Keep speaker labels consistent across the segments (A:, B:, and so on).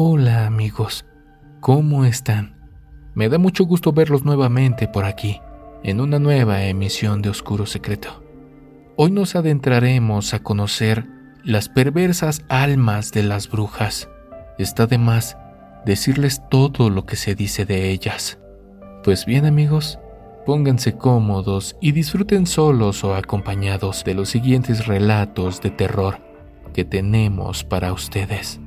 A: Hola amigos, ¿cómo están? Me da mucho gusto verlos nuevamente por aquí, en una nueva emisión de Oscuro Secreto. Hoy nos adentraremos a conocer las perversas almas de las brujas. Está de más decirles todo lo que se dice de ellas. Pues bien amigos, pónganse cómodos y disfruten solos o acompañados de los siguientes relatos de terror que tenemos para ustedes.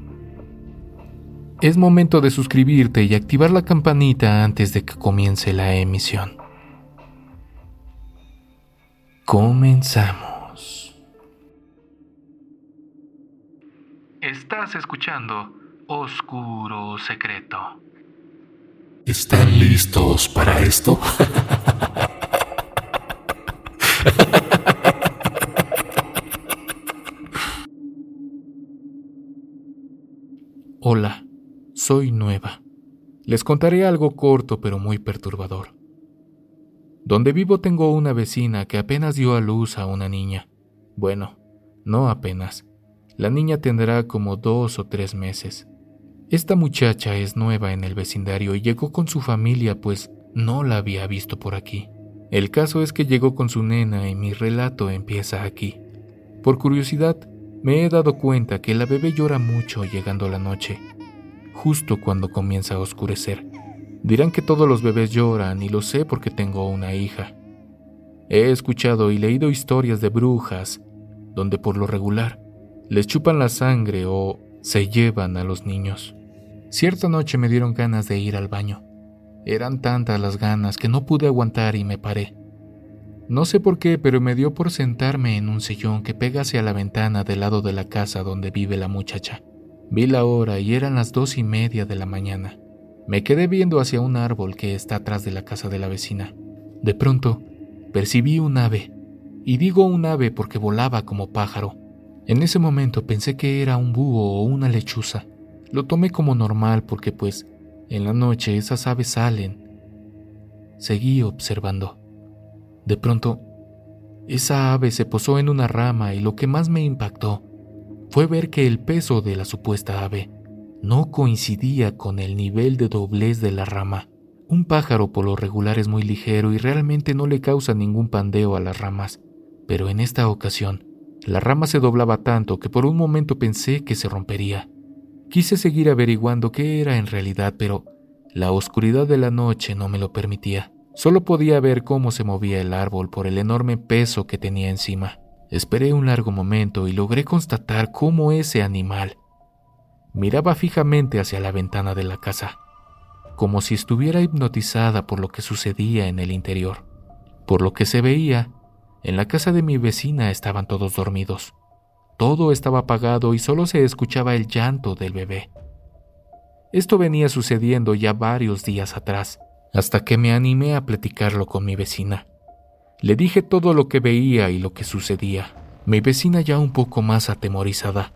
A: Es momento de suscribirte y activar la campanita antes de que comience la emisión. Comenzamos. Estás escuchando Oscuro Secreto.
B: ¿Están listos para esto?
A: Hola soy nueva. Les contaré algo corto pero muy perturbador. Donde vivo tengo una vecina que apenas dio a luz a una niña. Bueno, no apenas. La niña tendrá como dos o tres meses. Esta muchacha es nueva en el vecindario y llegó con su familia pues no la había visto por aquí. El caso es que llegó con su nena y mi relato empieza aquí. Por curiosidad, me he dado cuenta que la bebé llora mucho llegando la noche justo cuando comienza a oscurecer. Dirán que todos los bebés lloran y lo sé porque tengo una hija. He escuchado y leído historias de brujas donde por lo regular les chupan la sangre o se llevan a los niños. Cierta noche me dieron ganas de ir al baño. Eran tantas las ganas que no pude aguantar y me paré. No sé por qué, pero me dio por sentarme en un sillón que pega hacia la ventana del lado de la casa donde vive la muchacha. Vi la hora y eran las dos y media de la mañana. Me quedé viendo hacia un árbol que está atrás de la casa de la vecina. De pronto, percibí un ave, y digo un ave porque volaba como pájaro. En ese momento pensé que era un búho o una lechuza. Lo tomé como normal porque pues en la noche esas aves salen. Seguí observando. De pronto, esa ave se posó en una rama y lo que más me impactó fue ver que el peso de la supuesta ave no coincidía con el nivel de doblez de la rama. Un pájaro por lo regular es muy ligero y realmente no le causa ningún pandeo a las ramas, pero en esta ocasión, la rama se doblaba tanto que por un momento pensé que se rompería. Quise seguir averiguando qué era en realidad, pero la oscuridad de la noche no me lo permitía. Solo podía ver cómo se movía el árbol por el enorme peso que tenía encima. Esperé un largo momento y logré constatar cómo ese animal miraba fijamente hacia la ventana de la casa, como si estuviera hipnotizada por lo que sucedía en el interior. Por lo que se veía, en la casa de mi vecina estaban todos dormidos. Todo estaba apagado y solo se escuchaba el llanto del bebé. Esto venía sucediendo ya varios días atrás, hasta que me animé a platicarlo con mi vecina. Le dije todo lo que veía y lo que sucedía. Mi vecina ya un poco más atemorizada,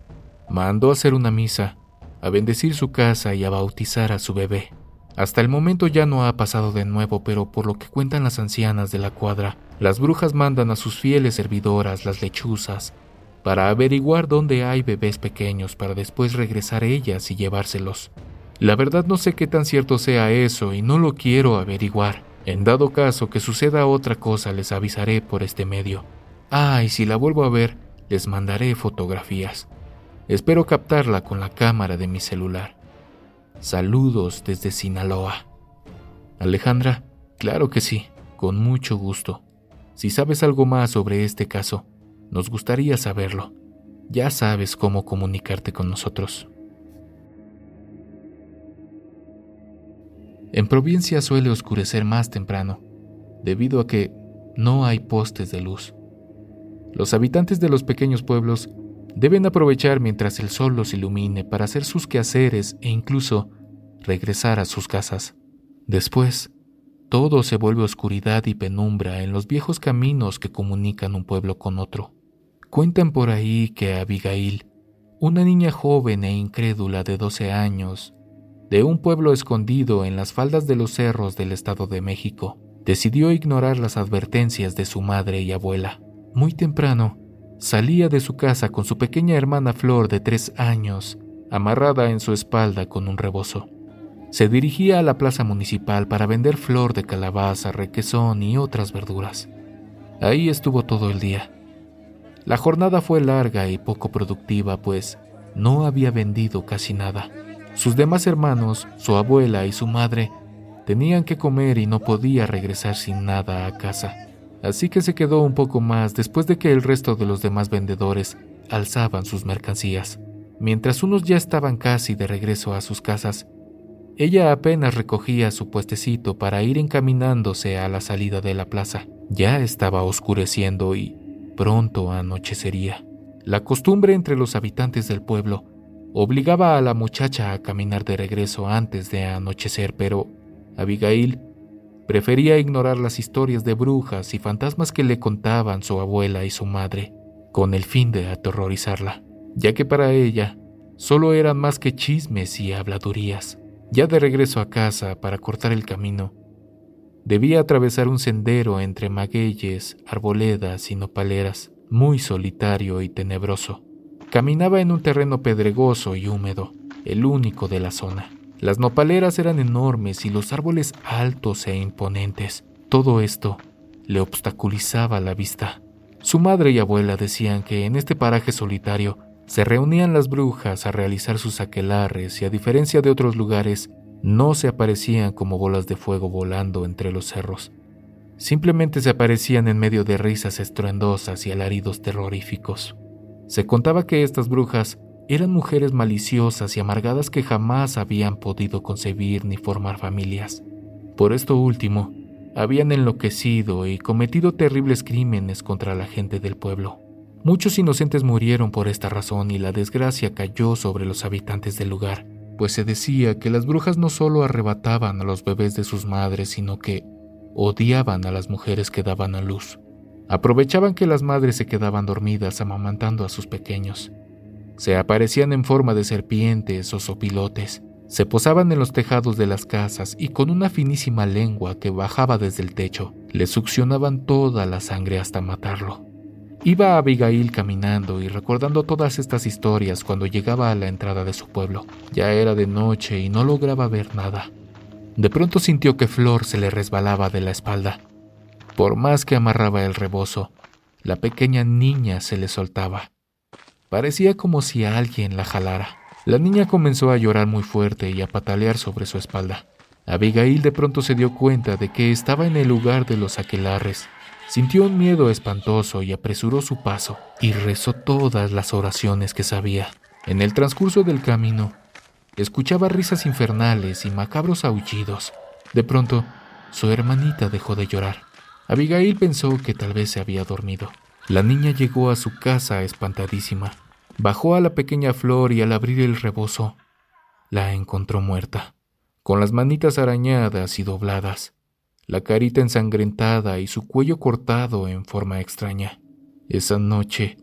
A: mandó a hacer una misa, a bendecir su casa y a bautizar a su bebé. Hasta el momento ya no ha pasado de nuevo, pero por lo que cuentan las ancianas de la cuadra, las brujas mandan a sus fieles servidoras, las lechuzas, para averiguar dónde hay bebés pequeños para después regresar ellas y llevárselos. La verdad no sé qué tan cierto sea eso y no lo quiero averiguar. En dado caso que suceda otra cosa, les avisaré por este medio. Ah, y si la vuelvo a ver, les mandaré fotografías. Espero captarla con la cámara de mi celular. Saludos desde Sinaloa. Alejandra, claro que sí, con mucho gusto. Si sabes algo más sobre este caso, nos gustaría saberlo. Ya sabes cómo comunicarte con nosotros. En provincia suele oscurecer más temprano, debido a que no hay postes de luz. Los habitantes de los pequeños pueblos deben aprovechar mientras el sol los ilumine para hacer sus quehaceres e incluso regresar a sus casas. Después, todo se vuelve oscuridad y penumbra en los viejos caminos que comunican un pueblo con otro. Cuentan por ahí que Abigail, una niña joven e incrédula de 12 años, de un pueblo escondido en las faldas de los cerros del Estado de México, decidió ignorar las advertencias de su madre y abuela. Muy temprano, salía de su casa con su pequeña hermana Flor de tres años amarrada en su espalda con un rebozo. Se dirigía a la plaza municipal para vender flor de calabaza, requesón y otras verduras. Ahí estuvo todo el día. La jornada fue larga y poco productiva, pues no había vendido casi nada. Sus demás hermanos, su abuela y su madre tenían que comer y no podía regresar sin nada a casa. Así que se quedó un poco más después de que el resto de los demás vendedores alzaban sus mercancías. Mientras unos ya estaban casi de regreso a sus casas, ella apenas recogía su puestecito para ir encaminándose a la salida de la plaza. Ya estaba oscureciendo y pronto anochecería. La costumbre entre los habitantes del pueblo obligaba a la muchacha a caminar de regreso antes de anochecer, pero Abigail prefería ignorar las historias de brujas y fantasmas que le contaban su abuela y su madre, con el fin de aterrorizarla, ya que para ella solo eran más que chismes y habladurías. Ya de regreso a casa para cortar el camino, debía atravesar un sendero entre magueyes, arboledas y nopaleras, muy solitario y tenebroso. Caminaba en un terreno pedregoso y húmedo, el único de la zona. Las nopaleras eran enormes y los árboles altos e imponentes. Todo esto le obstaculizaba la vista. Su madre y abuela decían que en este paraje solitario se reunían las brujas a realizar sus aquelarres y a diferencia de otros lugares, no se aparecían como bolas de fuego volando entre los cerros. Simplemente se aparecían en medio de risas estruendosas y alaridos terroríficos. Se contaba que estas brujas eran mujeres maliciosas y amargadas que jamás habían podido concebir ni formar familias. Por esto último, habían enloquecido y cometido terribles crímenes contra la gente del pueblo. Muchos inocentes murieron por esta razón y la desgracia cayó sobre los habitantes del lugar, pues se decía que las brujas no solo arrebataban a los bebés de sus madres, sino que odiaban a las mujeres que daban a luz. Aprovechaban que las madres se quedaban dormidas amamantando a sus pequeños. Se aparecían en forma de serpientes o sopilotes, se posaban en los tejados de las casas y con una finísima lengua que bajaba desde el techo, le succionaban toda la sangre hasta matarlo. Iba Abigail caminando y recordando todas estas historias cuando llegaba a la entrada de su pueblo. Ya era de noche y no lograba ver nada. De pronto sintió que Flor se le resbalaba de la espalda. Por más que amarraba el rebozo, la pequeña niña se le soltaba. Parecía como si alguien la jalara. La niña comenzó a llorar muy fuerte y a patalear sobre su espalda. Abigail de pronto se dio cuenta de que estaba en el lugar de los aquelarres Sintió un miedo espantoso y apresuró su paso y rezó todas las oraciones que sabía. En el transcurso del camino, escuchaba risas infernales y macabros aullidos. De pronto, su hermanita dejó de llorar. Abigail pensó que tal vez se había dormido. La niña llegó a su casa espantadísima. Bajó a la pequeña flor y al abrir el rebozo, la encontró muerta, con las manitas arañadas y dobladas la carita ensangrentada y su cuello cortado en forma extraña. Esa noche,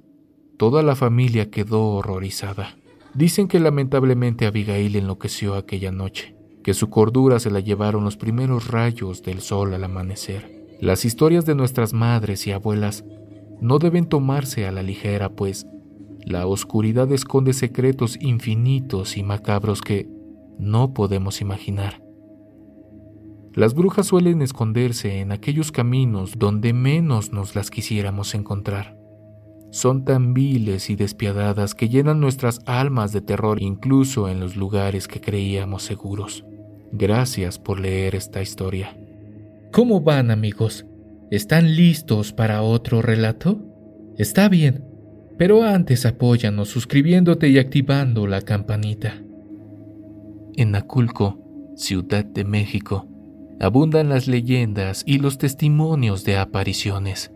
A: toda la familia quedó horrorizada. Dicen que lamentablemente Abigail enloqueció aquella noche, que su cordura se la llevaron los primeros rayos del sol al amanecer. Las historias de nuestras madres y abuelas no deben tomarse a la ligera, pues la oscuridad esconde secretos infinitos y macabros que no podemos imaginar. Las brujas suelen esconderse en aquellos caminos donde menos nos las quisiéramos encontrar. Son tan viles y despiadadas que llenan nuestras almas de terror incluso en los lugares que creíamos seguros. Gracias por leer esta historia.
C: ¿Cómo van amigos? ¿Están listos para otro relato? Está bien, pero antes apóyanos suscribiéndote y activando la campanita.
A: En Aculco, Ciudad de México, abundan las leyendas y los testimonios de apariciones.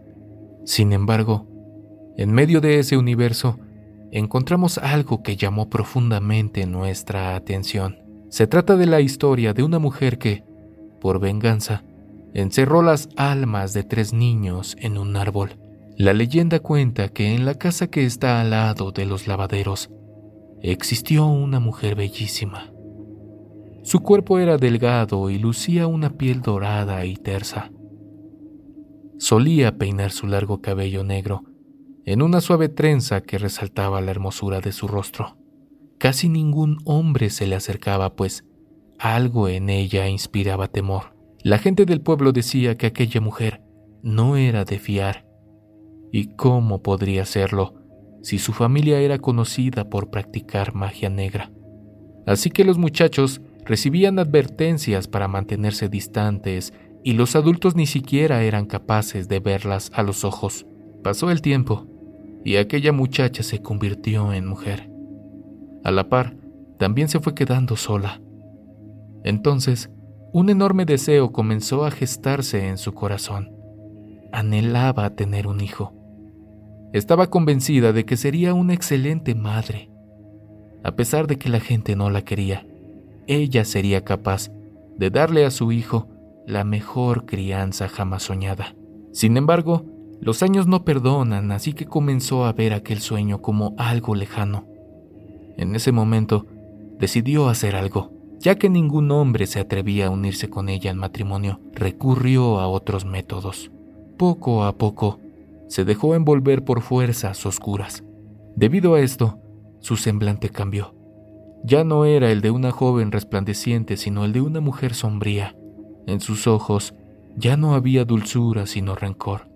A: Sin embargo, en medio de ese universo, encontramos algo que llamó profundamente nuestra atención. Se trata de la historia de una mujer que, por venganza, encerró las almas de tres niños en un árbol. La leyenda cuenta que en la casa que está al lado de los lavaderos existió una mujer bellísima. Su cuerpo era delgado y lucía una piel dorada y tersa. Solía peinar su largo cabello negro en una suave trenza que resaltaba la hermosura de su rostro. casi ningún hombre se le acercaba, pues algo en ella inspiraba temor. La gente del pueblo decía que aquella mujer no era de fiar. ¿Y cómo podría serlo si su familia era conocida por practicar magia negra? Así que los muchachos recibían advertencias para mantenerse distantes y los adultos ni siquiera eran capaces de verlas a los ojos. Pasó el tiempo y aquella muchacha se convirtió en mujer. A la par, también se fue quedando sola. Entonces, un enorme deseo comenzó a gestarse en su corazón. Anhelaba tener un hijo. Estaba convencida de que sería una excelente madre. A pesar de que la gente no la quería, ella sería capaz de darle a su hijo la mejor crianza jamás soñada. Sin embargo, los años no perdonan, así que comenzó a ver aquel sueño como algo lejano. En ese momento, decidió hacer algo. Ya que ningún hombre se atrevía a unirse con ella en matrimonio, recurrió a otros métodos. Poco a poco, se dejó envolver por fuerzas oscuras. Debido a esto, su semblante cambió. Ya no era el de una joven resplandeciente, sino el de una mujer sombría. En sus ojos ya no había dulzura, sino rencor.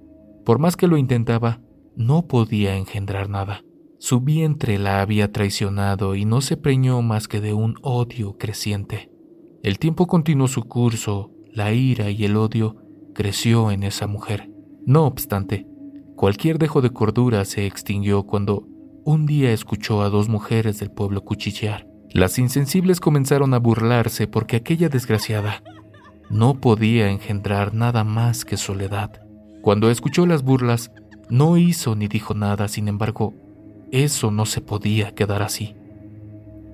A: Por más que lo intentaba, no podía engendrar nada. Su vientre la había traicionado y no se preñó más que de un odio creciente. El tiempo continuó su curso, la ira y el odio creció en esa mujer. No obstante, cualquier dejo de cordura se extinguió cuando un día escuchó a dos mujeres del pueblo cuchillear. Las insensibles comenzaron a burlarse porque aquella desgraciada no podía engendrar nada más que soledad. Cuando escuchó las burlas, no hizo ni dijo nada, sin embargo, eso no se podía quedar así.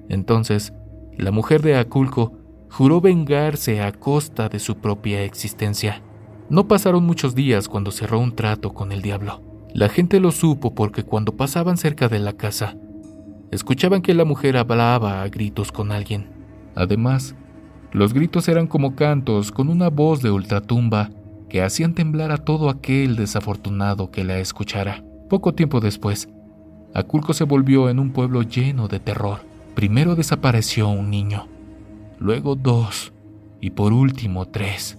A: Entonces, la mujer de Aculco juró vengarse a costa de su propia existencia. No pasaron muchos días cuando cerró un trato con el diablo. La gente lo supo porque cuando pasaban cerca de la casa, escuchaban que la mujer hablaba a gritos con alguien. Además, los gritos eran como cantos con una voz de ultratumba que hacían temblar a todo aquel desafortunado que la escuchara. Poco tiempo después, Aculco se volvió en un pueblo lleno de terror. Primero desapareció un niño, luego dos y por último tres.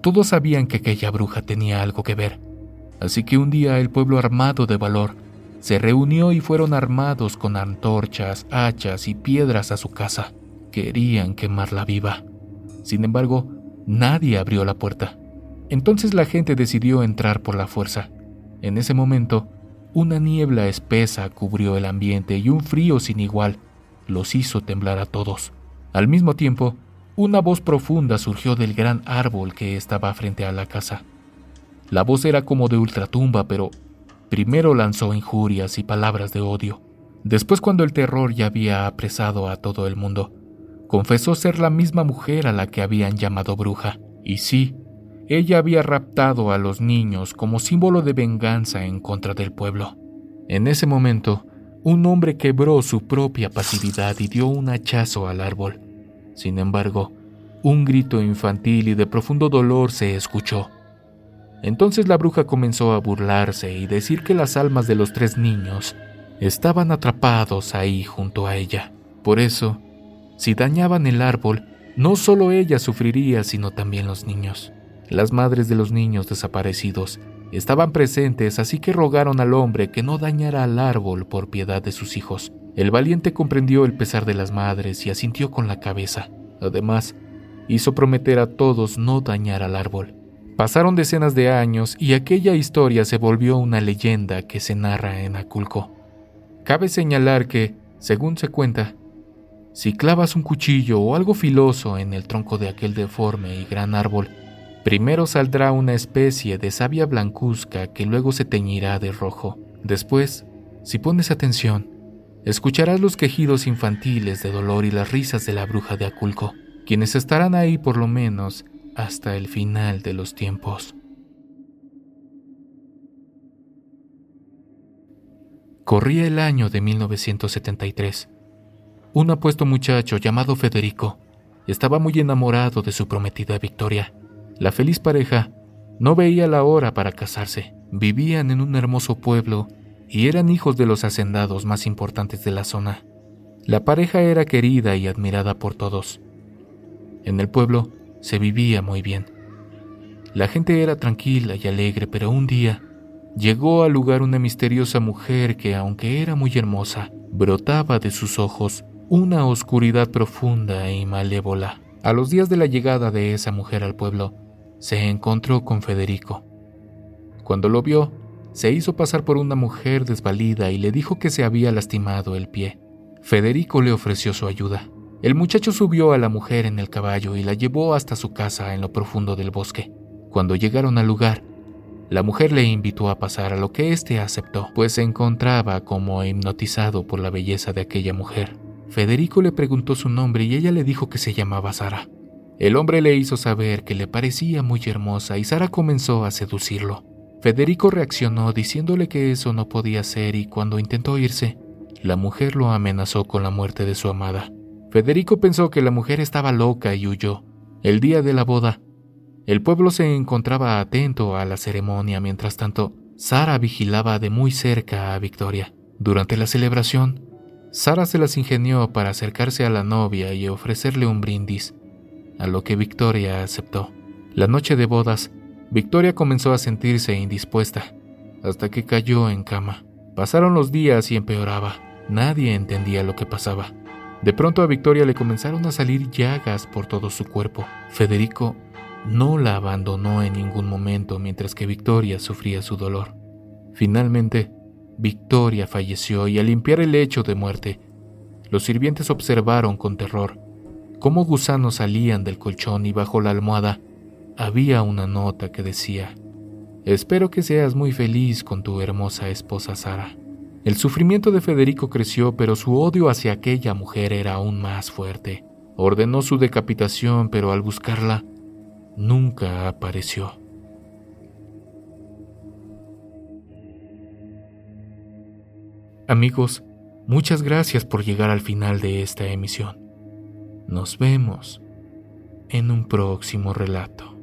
A: Todos sabían que aquella bruja tenía algo que ver, así que un día el pueblo armado de valor se reunió y fueron armados con antorchas, hachas y piedras a su casa. Querían quemarla viva. Sin embargo, nadie abrió la puerta. Entonces la gente decidió entrar por la fuerza. En ese momento, una niebla espesa cubrió el ambiente y un frío sin igual los hizo temblar a todos. Al mismo tiempo, una voz profunda surgió del gran árbol que estaba frente a la casa. La voz era como de ultratumba, pero primero lanzó injurias y palabras de odio. Después, cuando el terror ya había apresado a todo el mundo, confesó ser la misma mujer a la que habían llamado bruja. Y sí, ella había raptado a los niños como símbolo de venganza en contra del pueblo. En ese momento, un hombre quebró su propia pasividad y dio un hachazo al árbol. Sin embargo, un grito infantil y de profundo dolor se escuchó. Entonces la bruja comenzó a burlarse y decir que las almas de los tres niños estaban atrapados ahí junto a ella. Por eso, si dañaban el árbol, no solo ella sufriría, sino también los niños. Las madres de los niños desaparecidos estaban presentes, así que rogaron al hombre que no dañara al árbol por piedad de sus hijos. El valiente comprendió el pesar de las madres y asintió con la cabeza. Además, hizo prometer a todos no dañar al árbol. Pasaron decenas de años y aquella historia se volvió una leyenda que se narra en Aculco. Cabe señalar que, según se cuenta, si clavas un cuchillo o algo filoso en el tronco de aquel deforme y gran árbol, Primero saldrá una especie de savia blancuzca que luego se teñirá de rojo. Después, si pones atención, escucharás los quejidos infantiles de dolor y las risas de la bruja de Aculco, quienes estarán ahí por lo menos hasta el final de los tiempos. Corría el año de 1973. Un apuesto muchacho llamado Federico estaba muy enamorado de su prometida Victoria la feliz pareja no veía la hora para casarse. Vivían en un hermoso pueblo y eran hijos de los hacendados más importantes de la zona. La pareja era querida y admirada por todos. En el pueblo se vivía muy bien. La gente era tranquila y alegre, pero un día llegó al lugar una misteriosa mujer que, aunque era muy hermosa, brotaba de sus ojos una oscuridad profunda y malévola. A los días de la llegada de esa mujer al pueblo, se encontró con Federico. Cuando lo vio, se hizo pasar por una mujer desvalida y le dijo que se había lastimado el pie. Federico le ofreció su ayuda. El muchacho subió a la mujer en el caballo y la llevó hasta su casa en lo profundo del bosque. Cuando llegaron al lugar, la mujer le invitó a pasar a lo que éste aceptó, pues se encontraba como hipnotizado por la belleza de aquella mujer. Federico le preguntó su nombre y ella le dijo que se llamaba Sara. El hombre le hizo saber que le parecía muy hermosa y Sara comenzó a seducirlo. Federico reaccionó diciéndole que eso no podía ser y cuando intentó irse, la mujer lo amenazó con la muerte de su amada. Federico pensó que la mujer estaba loca y huyó. El día de la boda, el pueblo se encontraba atento a la ceremonia, mientras tanto, Sara vigilaba de muy cerca a Victoria. Durante la celebración, Sara se las ingenió para acercarse a la novia y ofrecerle un brindis, a lo que Victoria aceptó. La noche de bodas, Victoria comenzó a sentirse indispuesta, hasta que cayó en cama. Pasaron los días y empeoraba. Nadie entendía lo que pasaba. De pronto a Victoria le comenzaron a salir llagas por todo su cuerpo. Federico no la abandonó en ningún momento mientras que Victoria sufría su dolor. Finalmente, Victoria falleció y al limpiar el lecho de muerte, los sirvientes observaron con terror cómo gusanos salían del colchón y bajo la almohada había una nota que decía, Espero que seas muy feliz con tu hermosa esposa Sara. El sufrimiento de Federico creció, pero su odio hacia aquella mujer era aún más fuerte. Ordenó su decapitación, pero al buscarla, nunca apareció. Amigos, muchas gracias por llegar al final de esta emisión. Nos vemos en un próximo relato.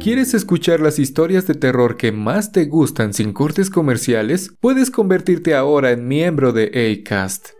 A: ¿Quieres escuchar las historias de terror que más te gustan sin cortes comerciales? Puedes convertirte ahora en miembro de ACAST.